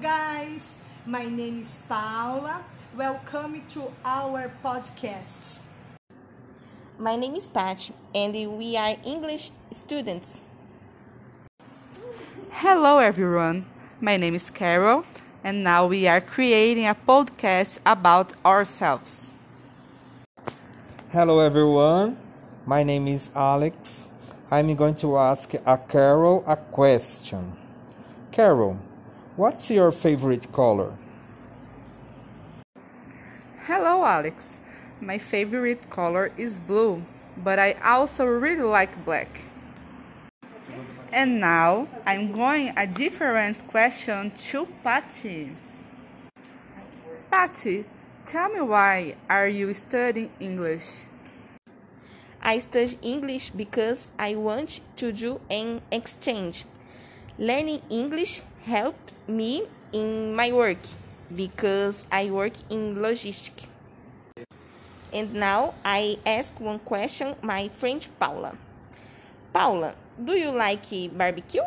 guys. My name is Paula. Welcome to our podcast. My name is Pat, and we are English students. Hello, everyone. My name is Carol, and now we are creating a podcast about ourselves. Hello, everyone. My name is Alex. I'm going to ask a Carol a question. Carol, what's your favorite color? Hello, Alex. My favorite color is blue, but I also really like black. And now I'm going a different question to Patty. Patty, tell me why are you studying English? I study English because I want to do an exchange. Learning English helped me in my work because I work in logistics. And now I ask one question my friend Paula. Paula, do you like barbecue?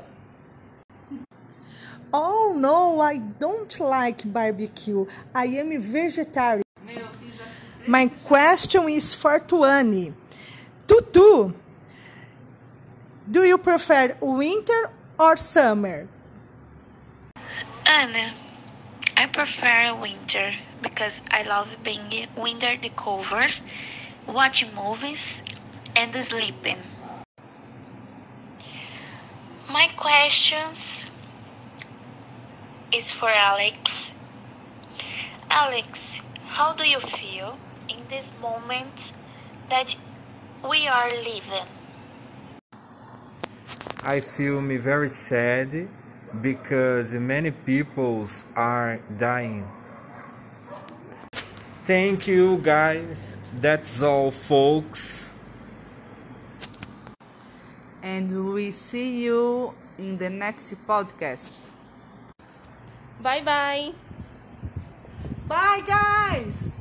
Oh no, I don't like barbecue. I am vegetarian. My question is for Tuane. Tutu, do you prefer winter or summer? Anna, I prefer winter because I love being under the covers, watching movies, and sleeping. My questions is for Alex. Alex, how do you feel in this moment that we are living? I feel me very sad because many peoples are dying. Thank you guys. That's all folks. And we see you in the next podcast. Bye bye. Bye, guys.